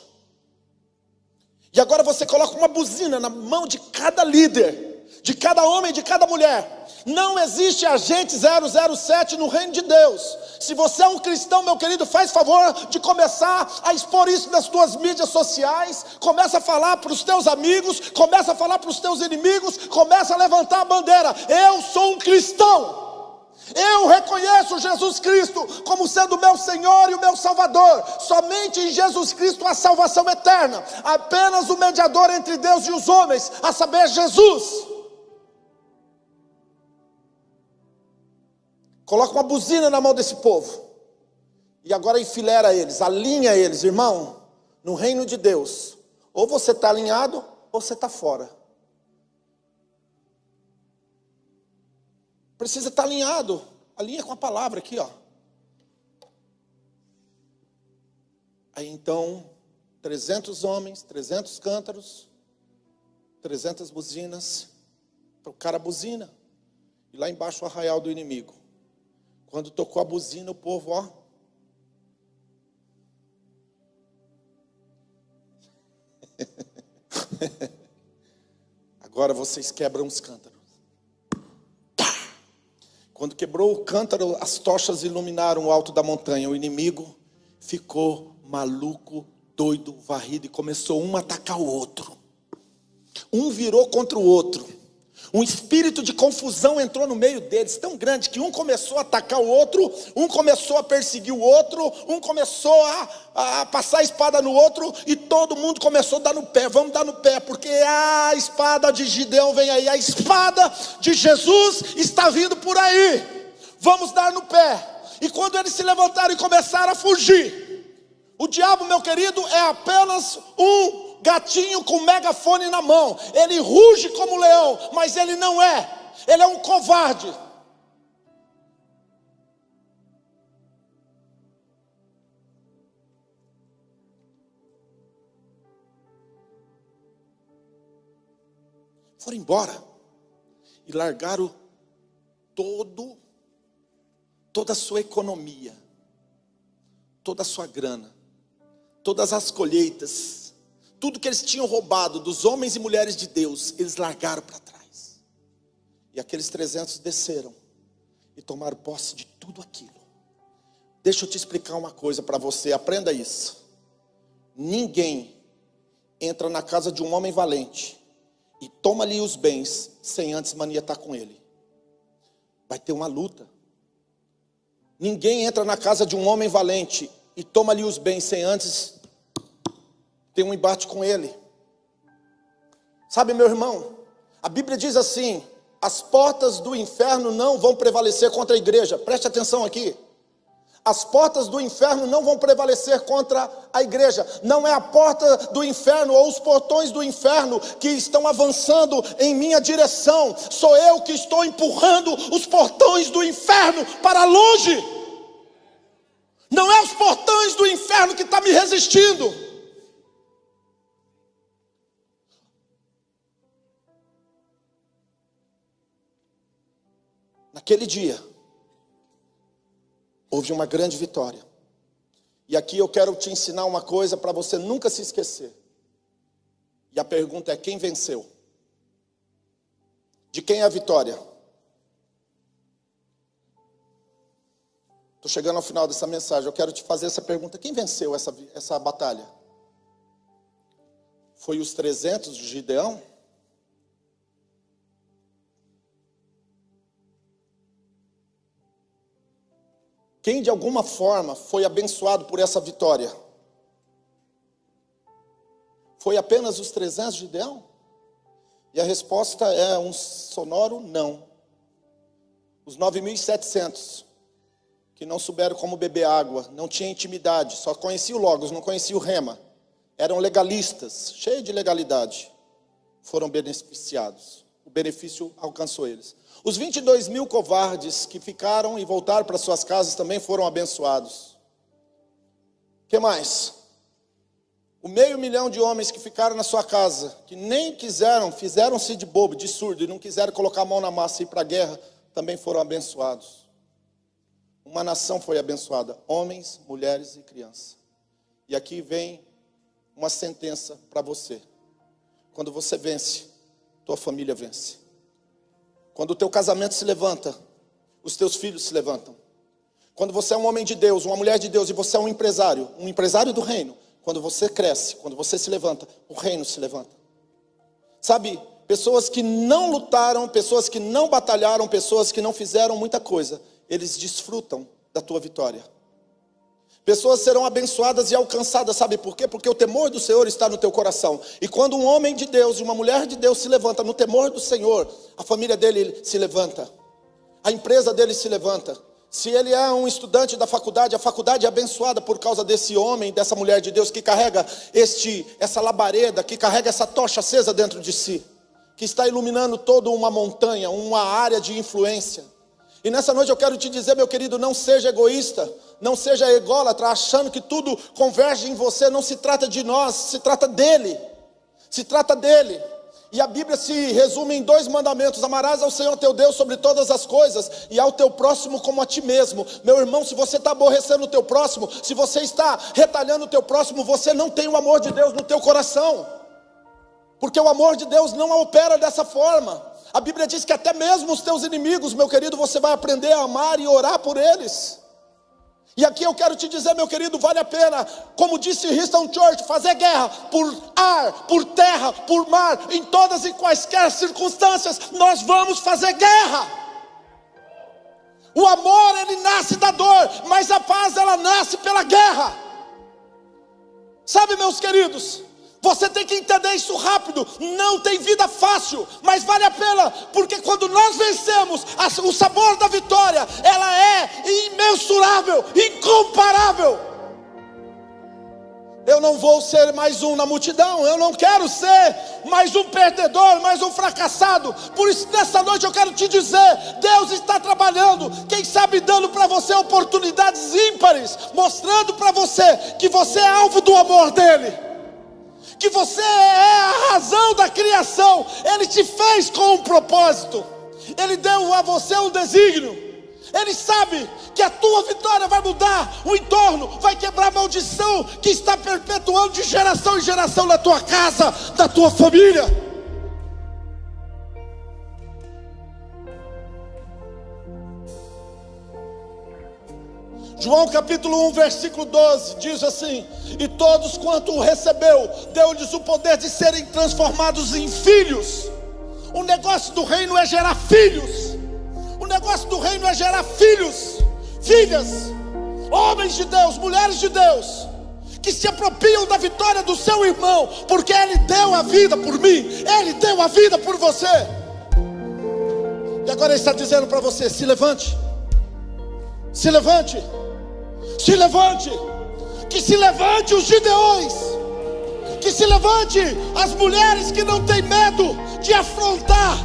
E agora você coloca uma buzina na mão de cada líder, de cada homem, de cada mulher. Não existe agente 007 no reino de Deus. Se você é um cristão, meu querido, faz favor de começar a expor isso nas tuas mídias sociais. Começa a falar para os teus amigos, começa a falar para os teus inimigos, começa a levantar a bandeira. Eu sou um cristão. Eu reconheço Jesus Cristo como sendo meu Senhor e o meu Salvador. Somente em Jesus Cristo há salvação eterna. Apenas o mediador entre Deus e os homens, a saber, Jesus. Coloca uma buzina na mão desse povo. E agora enfilera eles, alinha eles, irmão. No reino de Deus, ou você está alinhado, ou você está fora. Precisa estar alinhado. Alinha com a palavra aqui, ó. Aí então, 300 homens, 300 cântaros, 300 buzinas. O cara buzina. E lá embaixo o arraial do inimigo. Quando tocou a buzina, o povo, ó. Agora vocês quebram os cântaros. Quando quebrou o cântaro, as tochas iluminaram o alto da montanha. O inimigo ficou maluco, doido, varrido e começou um a atacar o outro. Um virou contra o outro. Um espírito de confusão entrou no meio deles, tão grande que um começou a atacar o outro, um começou a perseguir o outro, um começou a, a passar a espada no outro, e todo mundo começou a dar no pé. Vamos dar no pé, porque a espada de Gideão vem aí, a espada de Jesus está vindo por aí. Vamos dar no pé. E quando eles se levantaram e começaram a fugir, o diabo, meu querido, é apenas um gatinho com megafone na mão. Ele ruge como leão, mas ele não é. Ele é um covarde. Foram embora e largaram todo toda a sua economia, toda a sua grana, todas as colheitas tudo que eles tinham roubado dos homens e mulheres de Deus, eles largaram para trás. E aqueles 300 desceram e tomaram posse de tudo aquilo. Deixa eu te explicar uma coisa para você, aprenda isso. Ninguém entra na casa de um homem valente e toma ali os bens sem antes maniatar com ele. Vai ter uma luta. Ninguém entra na casa de um homem valente e toma ali os bens sem antes tem um embate com ele. Sabe, meu irmão, a Bíblia diz assim: as portas do inferno não vão prevalecer contra a igreja. Preste atenção aqui. As portas do inferno não vão prevalecer contra a igreja. Não é a porta do inferno ou os portões do inferno que estão avançando em minha direção. Sou eu que estou empurrando os portões do inferno para longe. Não é os portões do inferno que está me resistindo. Naquele dia, houve uma grande vitória. E aqui eu quero te ensinar uma coisa para você nunca se esquecer. E a pergunta é: quem venceu? De quem é a vitória? Estou chegando ao final dessa mensagem. Eu quero te fazer essa pergunta: quem venceu essa, essa batalha? Foi os 300 de Gideão? Quem de alguma forma foi abençoado por essa vitória? Foi apenas os 300 de Gideão? E a resposta é um sonoro não. Os 9.700 que não souberam como beber água, não tinham intimidade, só conheciam o Logos, não conheciam o Rema, eram legalistas, cheios de legalidade, foram beneficiados. O benefício alcançou eles. Os 22 mil covardes que ficaram e voltaram para suas casas também foram abençoados. que mais? O meio milhão de homens que ficaram na sua casa, que nem quiseram, fizeram-se de bobo, de surdo, e não quiseram colocar a mão na massa e ir para a guerra, também foram abençoados. Uma nação foi abençoada: homens, mulheres e crianças. E aqui vem uma sentença para você. Quando você vence, tua família vence. Quando o teu casamento se levanta, os teus filhos se levantam. Quando você é um homem de Deus, uma mulher de Deus e você é um empresário, um empresário do reino, quando você cresce, quando você se levanta, o reino se levanta. Sabe, pessoas que não lutaram, pessoas que não batalharam, pessoas que não fizeram muita coisa, eles desfrutam da tua vitória. Pessoas serão abençoadas e alcançadas, sabe por quê? Porque o temor do Senhor está no teu coração. E quando um homem de Deus e uma mulher de Deus se levanta no temor do Senhor, a família dele se levanta, a empresa dele se levanta. Se ele é um estudante da faculdade, a faculdade é abençoada por causa desse homem, dessa mulher de Deus que carrega este, essa labareda, que carrega essa tocha acesa dentro de si, que está iluminando toda uma montanha, uma área de influência. E nessa noite eu quero te dizer, meu querido, não seja egoísta, não seja ególatra, achando que tudo converge em você. Não se trata de nós, se trata dele. Se trata dele. E a Bíblia se resume em dois mandamentos: amarás ao Senhor teu Deus sobre todas as coisas e ao teu próximo como a ti mesmo. Meu irmão, se você está aborrecendo o teu próximo, se você está retalhando o teu próximo, você não tem o amor de Deus no teu coração. Porque o amor de Deus não opera dessa forma. A Bíblia diz que até mesmo os teus inimigos, meu querido, você vai aprender a amar e orar por eles. E aqui eu quero te dizer, meu querido, vale a pena, como disse Houston Church, fazer guerra por ar, por terra, por mar, em todas e quaisquer circunstâncias, nós vamos fazer guerra. O amor ele nasce da dor, mas a paz ela nasce pela guerra. Sabe, meus queridos, você tem que entender isso rápido. Não tem vida fácil, mas vale a pena, porque quando nós vencemos, o sabor da vitória, ela é imensurável, incomparável. Eu não vou ser mais um na multidão, eu não quero ser mais um perdedor, mais um fracassado. Por isso, nessa noite eu quero te dizer: Deus está trabalhando, quem sabe dando para você oportunidades ímpares, mostrando para você que você é alvo do amor dEle que você é a razão da criação, Ele te fez com um propósito, Ele deu a você um desígnio. Ele sabe que a tua vitória vai mudar o entorno, vai quebrar a maldição que está perpetuando de geração em geração na tua casa, na tua família. João capítulo 1, versículo 12 diz assim: E todos quanto o recebeu, deu-lhes o poder de serem transformados em filhos. O negócio do reino é gerar filhos. O negócio do reino é gerar filhos, filhas, homens de Deus, mulheres de Deus, que se apropriam da vitória do seu irmão, porque ele deu a vida por mim, ele deu a vida por você. E agora ele está dizendo para você: se levante, se levante. Se levante, que se levante os gideões, que se levante as mulheres que não têm medo de afrontar,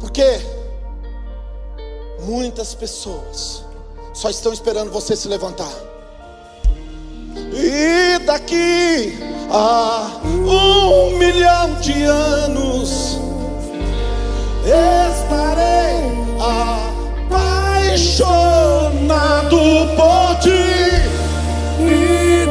porque muitas pessoas só estão esperando você se levantar. E daqui a um milhão de anos estarei a apaixonado por ti. E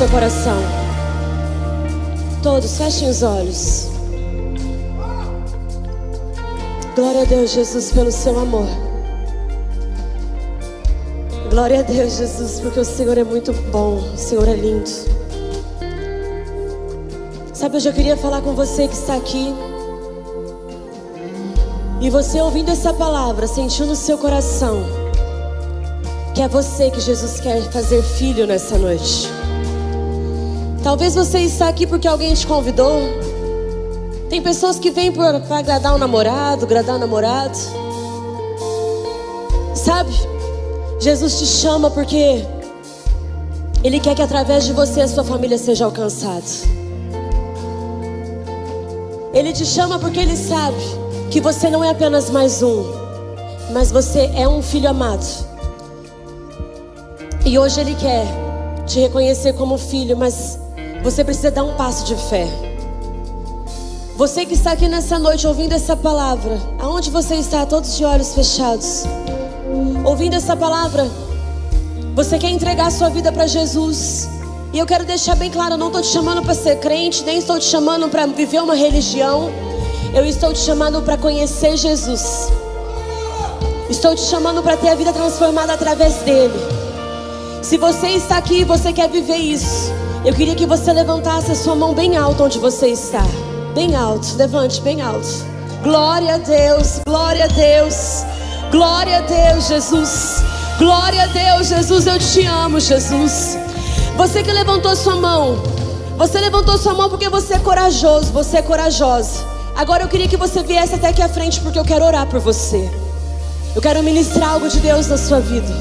seu coração. Todos, fechem os olhos. Glória a Deus, Jesus, pelo seu amor. Glória a Deus, Jesus, porque o Senhor é muito bom, o Senhor é lindo. Sabe, hoje eu queria falar com você que está aqui. E você ouvindo essa palavra, sentiu no seu coração que é você que Jesus quer fazer filho nessa noite. Talvez você está aqui porque alguém te convidou. Tem pessoas que vêm para agradar o namorado, agradar o namorado. Sabe? Jesus te chama porque Ele quer que através de você a sua família seja alcançada. Ele te chama porque Ele sabe que você não é apenas mais um, mas você é um filho amado. E hoje Ele quer te reconhecer como filho, mas você precisa dar um passo de fé. Você que está aqui nessa noite ouvindo essa palavra, aonde você está, todos de olhos fechados, ouvindo essa palavra, você quer entregar sua vida para Jesus. E eu quero deixar bem claro, eu não estou te chamando para ser crente, nem estou te chamando para viver uma religião. Eu estou te chamando para conhecer Jesus. Estou te chamando para ter a vida transformada através dele. Se você está aqui e você quer viver isso, eu queria que você levantasse a sua mão bem alto onde você está. Bem alto, levante bem alto. Glória a Deus, glória a Deus, glória a Deus, Jesus. Glória a Deus, Jesus, eu te amo, Jesus. Você que levantou sua mão, você levantou sua mão porque você é corajoso, você é corajosa. Agora eu queria que você viesse até aqui à frente porque eu quero orar por você. Eu quero ministrar algo de Deus na sua vida.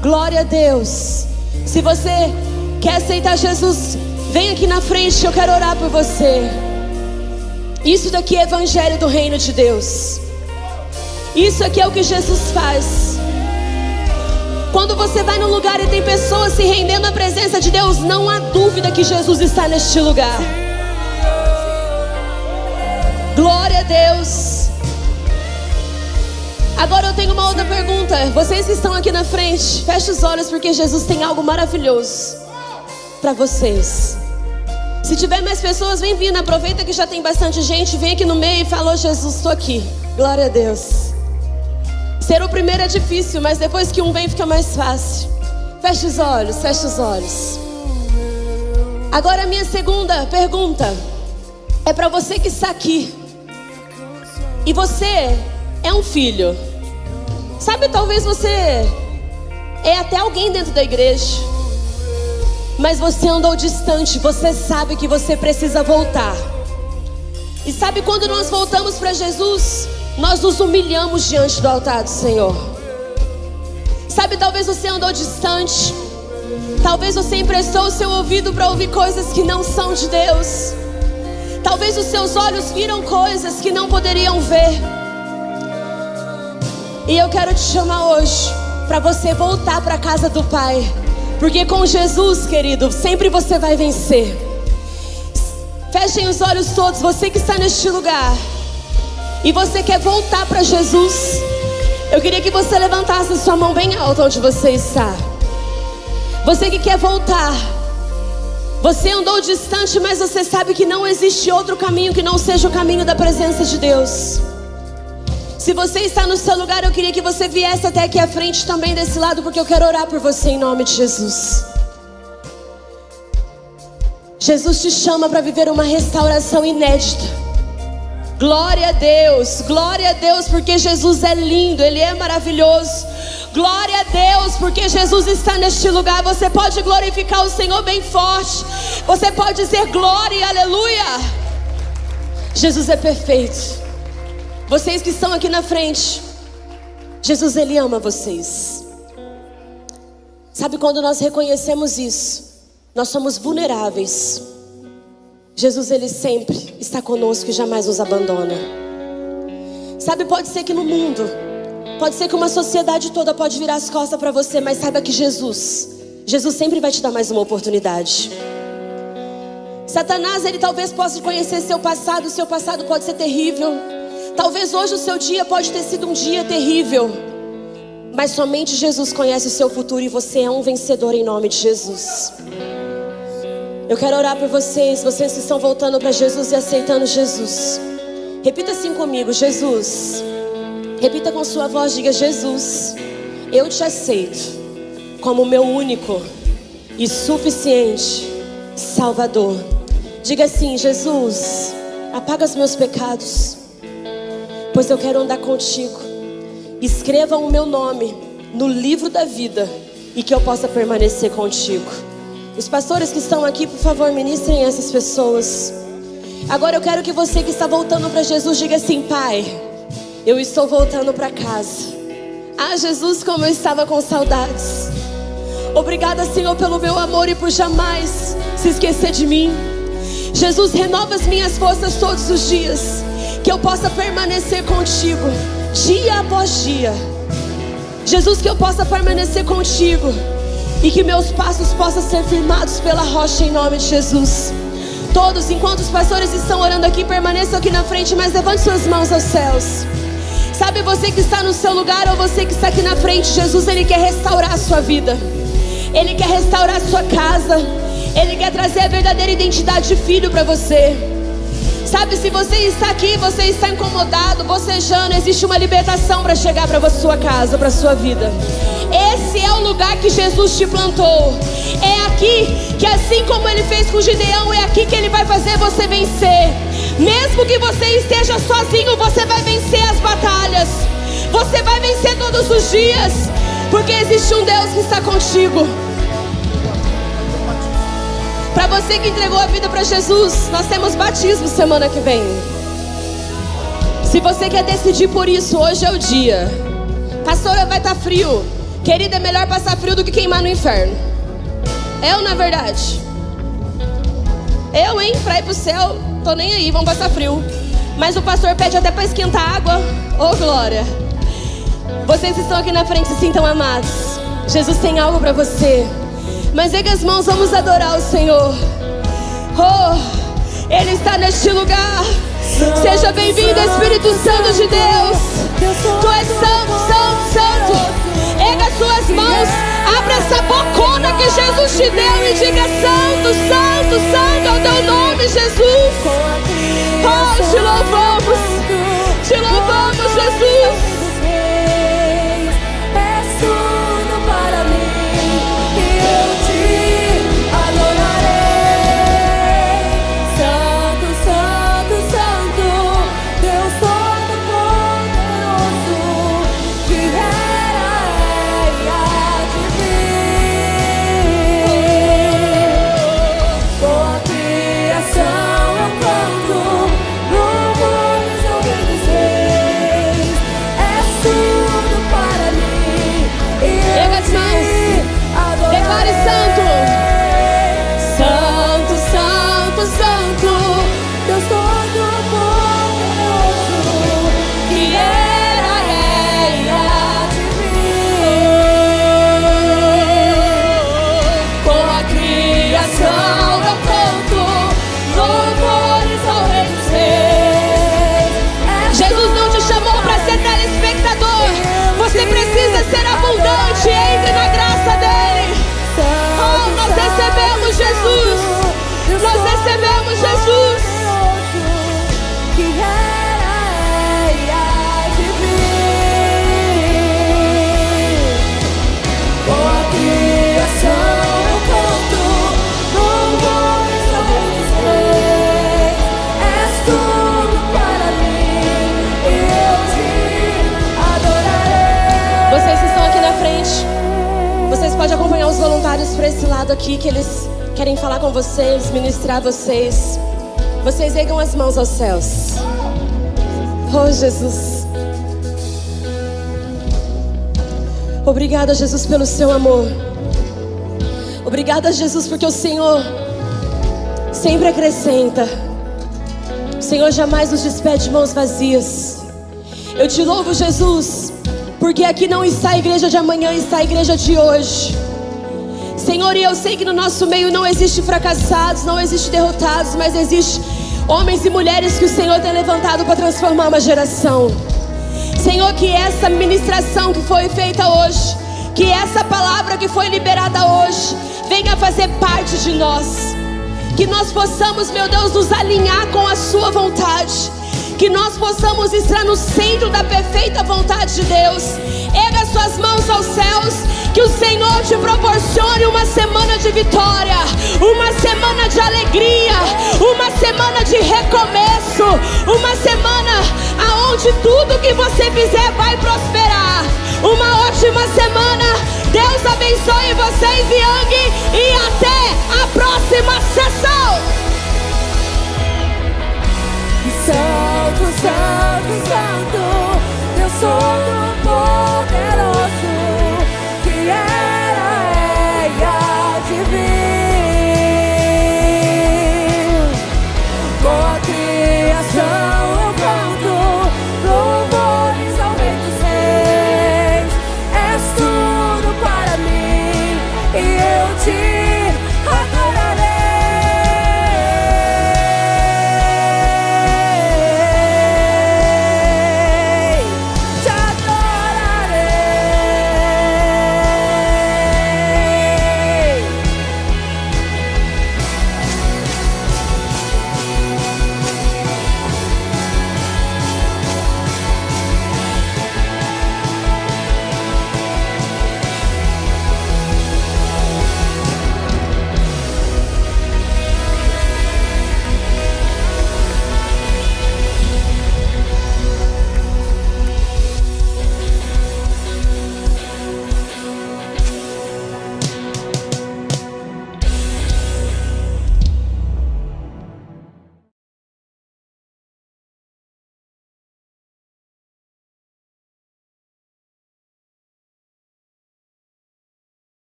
Glória a Deus. Se você quer aceitar Jesus, vem aqui na frente eu quero orar por você. Isso daqui é evangelho do reino de Deus. Isso aqui é o que Jesus faz. Quando você vai num lugar e tem pessoas se rendendo à presença de Deus, não há dúvida que Jesus está neste lugar. Glória a Deus. Agora eu tenho uma outra pergunta. Vocês que estão aqui na frente, feche os olhos porque Jesus tem algo maravilhoso para vocês. Se tiver mais pessoas, vem vindo. Aproveita que já tem bastante gente. Vem aqui no meio e falou: Jesus, estou aqui. Glória a Deus. Ser o primeiro é difícil, mas depois que um vem fica mais fácil. Feche os olhos, feche os olhos. Agora a minha segunda pergunta é para você que está aqui. E você é um filho. Sabe, talvez você é até alguém dentro da igreja. Mas você andou distante, você sabe que você precisa voltar. E sabe quando nós voltamos para Jesus? Nós nos humilhamos diante do altar do Senhor. Sabe, talvez você andou distante. Talvez você emprestou o seu ouvido para ouvir coisas que não são de Deus. Talvez os seus olhos viram coisas que não poderiam ver. E eu quero te chamar hoje para você voltar para a casa do Pai. Porque com Jesus, querido, sempre você vai vencer. Fechem os olhos todos, você que está neste lugar e você quer voltar para Jesus, eu queria que você levantasse sua mão bem alta onde você está. Você que quer voltar, você andou distante, mas você sabe que não existe outro caminho que não seja o caminho da presença de Deus. Se você está no seu lugar, eu queria que você viesse até aqui à frente também desse lado, porque eu quero orar por você em nome de Jesus. Jesus te chama para viver uma restauração inédita. Glória a Deus, glória a Deus, porque Jesus é lindo, Ele é maravilhoso. Glória a Deus, porque Jesus está neste lugar. Você pode glorificar o Senhor bem forte. Você pode dizer glória e aleluia. Jesus é perfeito. Vocês que estão aqui na frente, Jesus Ele ama vocês. Sabe quando nós reconhecemos isso? Nós somos vulneráveis. Jesus, Ele sempre está conosco e jamais nos abandona. Sabe, pode ser que no mundo, pode ser que uma sociedade toda pode virar as costas para você, mas saiba que Jesus, Jesus sempre vai te dar mais uma oportunidade. Satanás, ele talvez possa conhecer seu passado, seu passado pode ser terrível. Talvez hoje o seu dia pode ter sido um dia terrível. Mas somente Jesus conhece o seu futuro e você é um vencedor em nome de Jesus. Eu quero orar por vocês, vocês que estão voltando para Jesus e aceitando Jesus. Repita assim comigo: Jesus. Repita com sua voz, diga: Jesus, eu te aceito como meu único e suficiente Salvador. Diga assim: Jesus, apaga os meus pecados, pois eu quero andar contigo. Escreva o meu nome no livro da vida e que eu possa permanecer contigo. Os pastores que estão aqui, por favor, ministrem essas pessoas. Agora eu quero que você que está voltando para Jesus diga assim: Pai, eu estou voltando para casa. Ah, Jesus, como eu estava com saudades. Obrigada, Senhor, pelo meu amor e por jamais se esquecer de mim. Jesus, renova as minhas forças todos os dias. Que eu possa permanecer contigo, dia após dia. Jesus, que eu possa permanecer contigo. E que meus passos possam ser firmados pela rocha em nome de Jesus. Todos, enquanto os pastores estão orando aqui, permaneçam aqui na frente, mas levante suas mãos aos céus. Sabe você que está no seu lugar ou você que está aqui na frente, Jesus, Ele quer restaurar a sua vida. Ele quer restaurar a sua casa. Ele quer trazer a verdadeira identidade de filho para você. Sabe, se você está aqui, você está incomodado, bocejando, existe uma libertação para chegar para sua casa, para sua vida. Esse é o lugar que Jesus te plantou. É aqui que, assim como ele fez com Gideão, é aqui que ele vai fazer você vencer. Mesmo que você esteja sozinho, você vai vencer as batalhas. Você vai vencer todos os dias, porque existe um Deus que está contigo. Para você que entregou a vida para Jesus, nós temos batismo semana que vem. Se você quer decidir por isso, hoje é o dia. Pastora, vai estar tá frio. Querida, é melhor passar frio do que queimar no inferno. Não é verdade? Eu, hein, pra ir pro céu, tô nem aí, vamos passar frio. Mas o pastor pede até para esquentar água. Ô, oh, glória. Vocês estão aqui na frente se sintam amados. Jesus tem algo para você. Mas ergue as mãos, vamos adorar o Senhor. Oh, Ele está neste lugar. Seja bem-vindo, Espírito Santo de Deus. Tu és santo, santo, santo. Erga as suas mãos, abra essa bocona que Jesus te deu e diga: Santo, Santo, Santo é o teu nome, Jesus. Oh, te louvamos, voluntários para esse lado aqui que eles querem falar com vocês, ministrar vocês. Vocês ergam as mãos aos céus. Oh, Jesus. Obrigada, Jesus, pelo seu amor. Obrigada, Jesus, porque o Senhor sempre acrescenta. O Senhor jamais nos despede de mãos vazias. Eu te louvo, Jesus, porque aqui não está a igreja de amanhã, está a igreja de hoje. Senhor, e eu sei que no nosso meio não existe fracassados, não existe derrotados, mas existe homens e mulheres que o Senhor tem levantado para transformar uma geração. Senhor, que essa ministração que foi feita hoje, que essa palavra que foi liberada hoje, venha fazer parte de nós. Que nós possamos, meu Deus, nos alinhar com a Sua vontade. Que nós possamos estar no centro da perfeita vontade de Deus. Erga suas mãos aos céus que o Senhor te proporcione de vitória, uma semana de alegria, uma semana de recomeço, uma semana aonde tudo que você fizer vai prosperar. Uma ótima semana. Deus abençoe vocês, Yang, e até a próxima sessão. Santo, Santo, Santo, sou o poderoso.